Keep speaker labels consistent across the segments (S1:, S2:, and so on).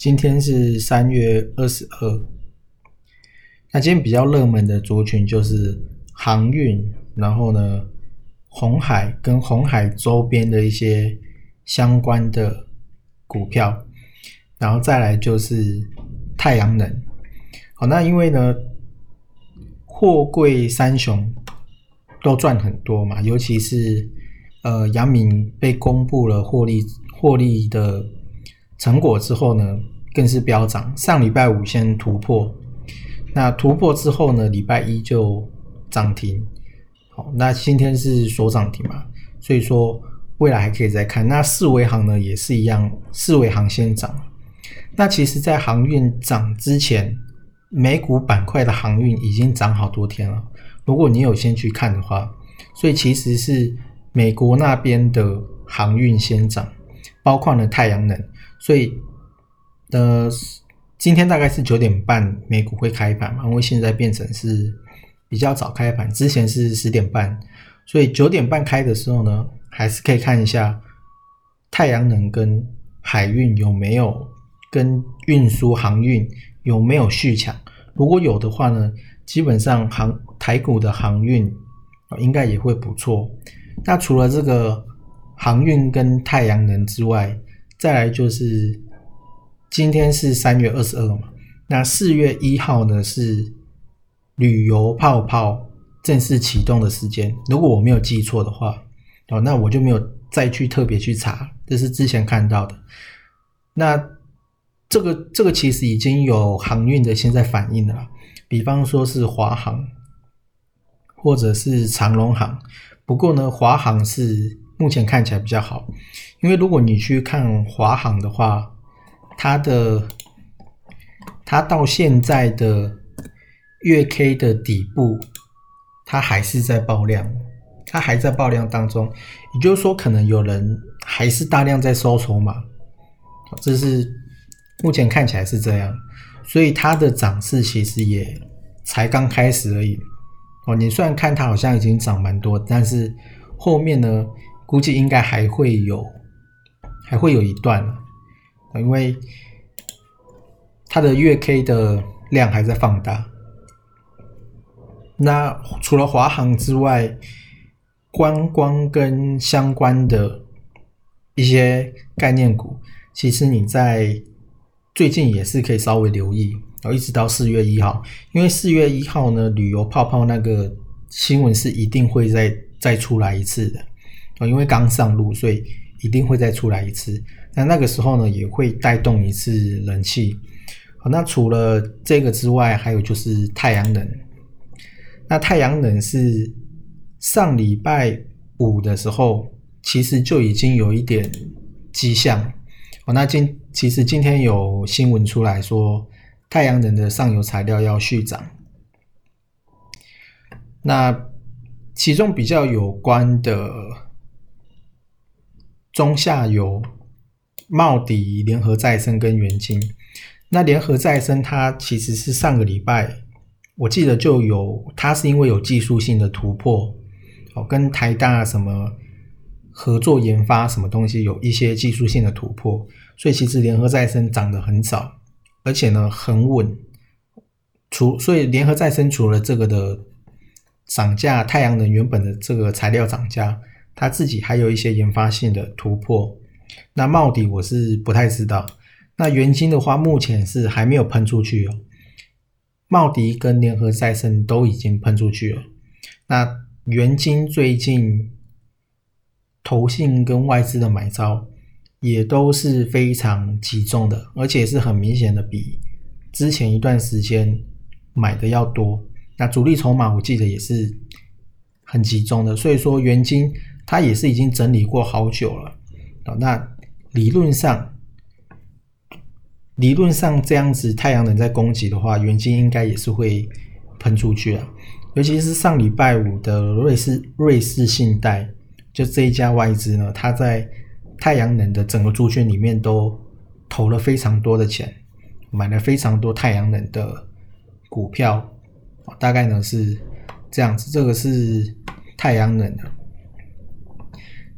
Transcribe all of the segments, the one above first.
S1: 今天是三月二十二，那今天比较热门的族群就是航运，然后呢，红海跟红海周边的一些相关的股票，然后再来就是太阳能。好，那因为呢，货柜三雄都赚很多嘛，尤其是呃，阳明被公布了获利获利的。成果之后呢，更是飙涨。上礼拜五先突破，那突破之后呢，礼拜一就涨停。好，那今天是所涨停嘛，所以说未来还可以再看。那四维行呢也是一样，四维行先涨。那其实，在航运涨之前，美股板块的航运已经涨好多天了。如果你有先去看的话，所以其实是美国那边的航运先涨，包括了太阳能。所以，呃，今天大概是九点半美股会开盘嘛？因为现在变成是比较早开盘，之前是十点半，所以九点半开的时候呢，还是可以看一下太阳能跟海运有没有跟运输航运有没有续抢。如果有的话呢，基本上航台股的航运应该也会不错。那除了这个航运跟太阳能之外，再来就是今天是三月二十二嘛，那四月一号呢是旅游泡泡正式启动的时间。如果我没有记错的话，哦，那我就没有再去特别去查，这是之前看到的。那这个这个其实已经有航运的现在反应了，比方说是华航或者是长龙航，不过呢，华航是。目前看起来比较好，因为如果你去看华航的话，它的它到现在的月 K 的底部，它还是在爆量，它还在爆量当中，也就是说，可能有人还是大量在收筹码，这是目前看起来是这样，所以它的涨势其实也才刚开始而已。哦，你虽然看它好像已经涨蛮多，但是后面呢？估计应该还会有，还会有一段，因为它的月 K 的量还在放大。那除了华航之外，观光跟相关的一些概念股，其实你在最近也是可以稍微留意，然后一直到四月一号，因为四月一号呢，旅游泡泡那个新闻是一定会再再出来一次的。因为刚上路，所以一定会再出来一次。那那个时候呢，也会带动一次人气。好，那除了这个之外，还有就是太阳能。那太阳能是上礼拜五的时候，其实就已经有一点迹象。哦，那今其实今天有新闻出来说，太阳能的上游材料要续涨。那其中比较有关的。中下游，茂迪、联合再生跟元晶。那联合再生它其实是上个礼拜，我记得就有，它是因为有技术性的突破，哦，跟台大什么合作研发什么东西有一些技术性的突破，所以其实联合再生涨得很早，而且呢很稳。除所以联合再生除了这个的涨价，太阳能原本的这个材料涨价。它自己还有一些研发性的突破，那帽底我是不太知道。那元晶的话，目前是还没有喷出去哦。茂迪跟联合再生都已经喷出去了。那元金最近投信跟外资的买招也都是非常集中的，而且是很明显的比之前一段时间买的要多。那主力筹码我记得也是很集中的，所以说元金它也是已经整理过好久了。哦那理论上。理论上这样子，太阳能在攻击的话，元金应该也是会喷出去啊。尤其是上礼拜五的瑞士瑞士信贷，就这一家外资呢，它在太阳能的整个猪圈里面都投了非常多的钱，买了非常多太阳能的股票，大概呢是这样子。这个是太阳能的。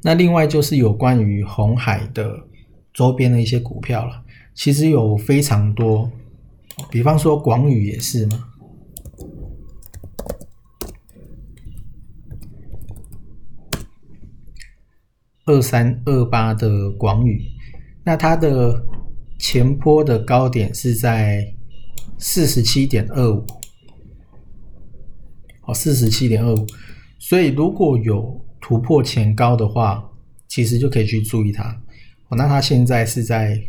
S1: 那另外就是有关于红海的周边的一些股票了。其实有非常多，比方说广宇也是嘛，二三二八的广宇，那它的前坡的高点是在四十七点二五，哦，四十七点二五，所以如果有突破前高的话，其实就可以去注意它。哦，那它现在是在。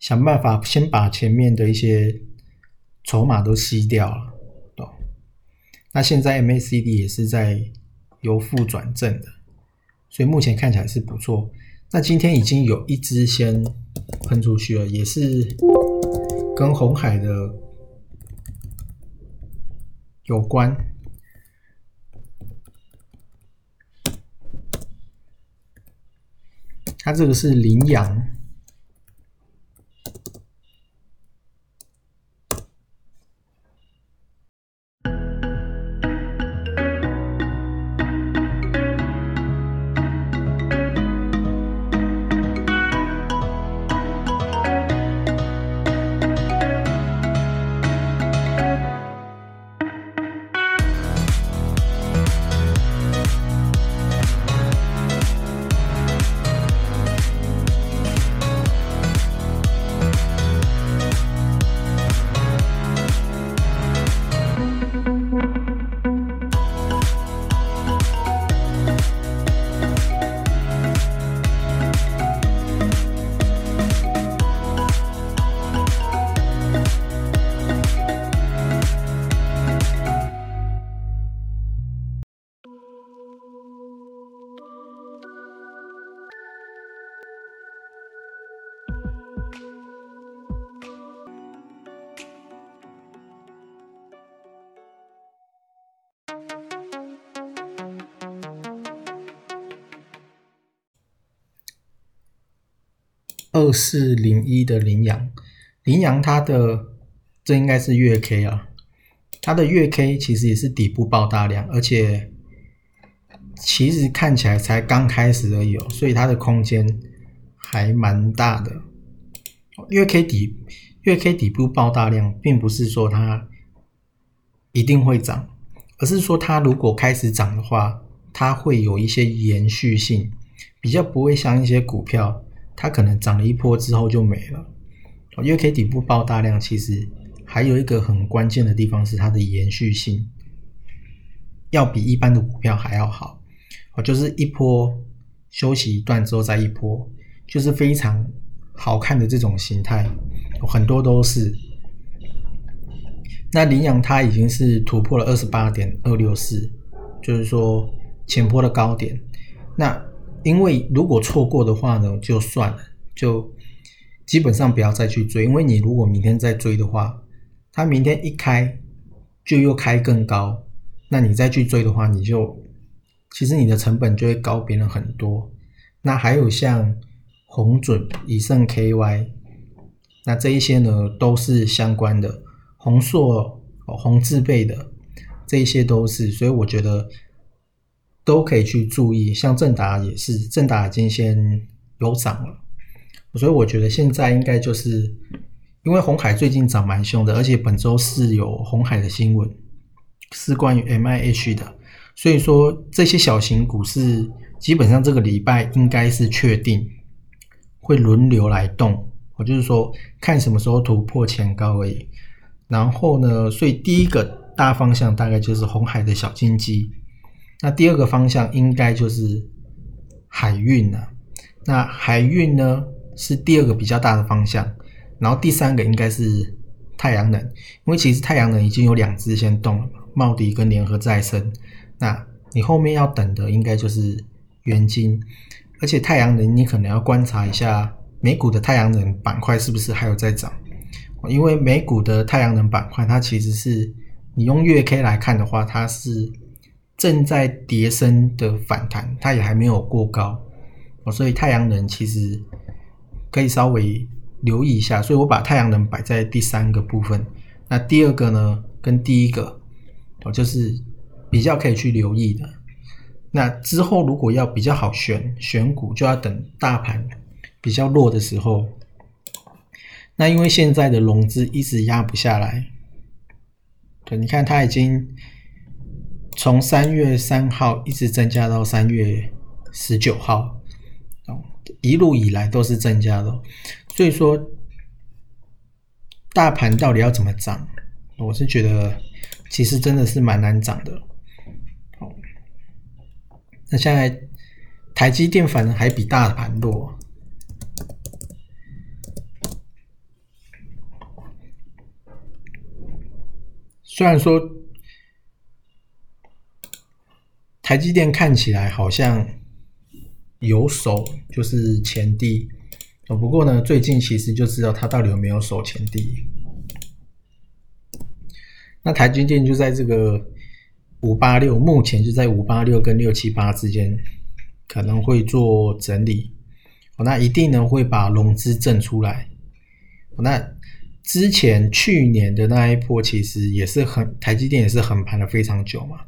S1: 想办法先把前面的一些筹码都吸掉了，懂？那现在 MACD 也是在由负转正的，所以目前看起来是不错。那今天已经有一只先喷出去了，也是跟红海的有关。它这个是羚羊。二四零一的羚羊，羚羊它的这应该是月 K 啊，它的月 K 其实也是底部爆大量，而且其实看起来才刚开始而已哦，所以它的空间还蛮大的。月 K 底月 K 底部爆大量，并不是说它一定会涨，而是说它如果开始涨的话，它会有一些延续性，比较不会像一些股票。它可能涨了一波之后就没了，因为 K 底部爆大量，其实还有一个很关键的地方是它的延续性，要比一般的股票还要好，哦，就是一波休息一段之后再一波，就是非常好看的这种形态，很多都是。那羚羊它已经是突破了二十八点二六四，就是说前坡的高点，那。因为如果错过的话呢，就算了，就基本上不要再去追。因为你如果明天再追的话，它明天一开就又开更高，那你再去追的话，你就其实你的成本就会高别人很多。那还有像红准、以盛 KY，那这一些呢都是相关的，红硕、红字辈的这一些都是，所以我觉得。都可以去注意，像正达也是，正达已经先有涨了，所以我觉得现在应该就是因为红海最近涨蛮凶的，而且本周是有红海的新闻，是关于 M I H 的，所以说这些小型股是基本上这个礼拜应该是确定会轮流来动，我就是说看什么时候突破前高而已。然后呢，所以第一个大方向大概就是红海的小金鸡，那第二个方向应该就是海运了。那海运呢是第二个比较大的方向，然后第三个应该是太阳能，因为其实太阳能已经有两只先动了，茂迪跟联合再生。那你后面要等的应该就是元晶，而且太阳能你可能要观察一下美股的太阳能板块是不是还有在涨。因为美股的太阳能板块，它其实是你用月 K 来看的话，它是正在叠升的反弹，它也还没有过高哦，所以太阳能其实可以稍微留意一下。所以我把太阳能摆在第三个部分，那第二个呢，跟第一个哦，就是比较可以去留意的。那之后如果要比较好选选股，就要等大盘比较弱的时候。那因为现在的融资一直压不下来，对，你看它已经从三月三号一直增加到三月十九号，一路以来都是增加的，所以说大盘到底要怎么涨，我是觉得其实真的是蛮难涨的。哦，那现在台积电反而还比大盘弱。虽然说台积电看起来好像有手，就是前低哦，不过呢，最近其实就知道它到底有没有手前低。那台积电就在这个五八六，目前就在五八六跟六七八之间，可能会做整理，那一定呢会把融资挣出来，那。之前去年的那一波其实也是很台积电也是横盘了非常久嘛，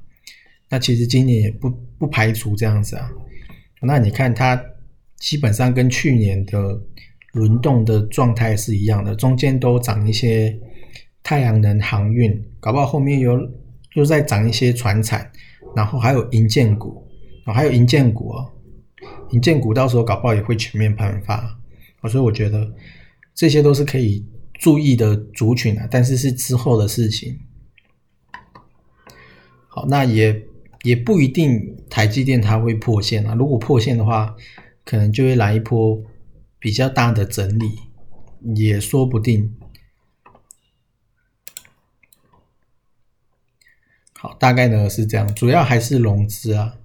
S1: 那其实今年也不不排除这样子啊。那你看它基本上跟去年的轮动的状态是一样的，中间都涨一些太阳能航运，搞不好后面又又在涨一些船产，然后还有银建股哦，还有银建股哦，银建股到时候搞不好也会全面喷发，所以我觉得这些都是可以。注意的族群啊，但是是之后的事情。好，那也也不一定台积电它会破线啊。如果破线的话，可能就会来一波比较大的整理，也说不定。好，大概呢是这样，主要还是融资啊。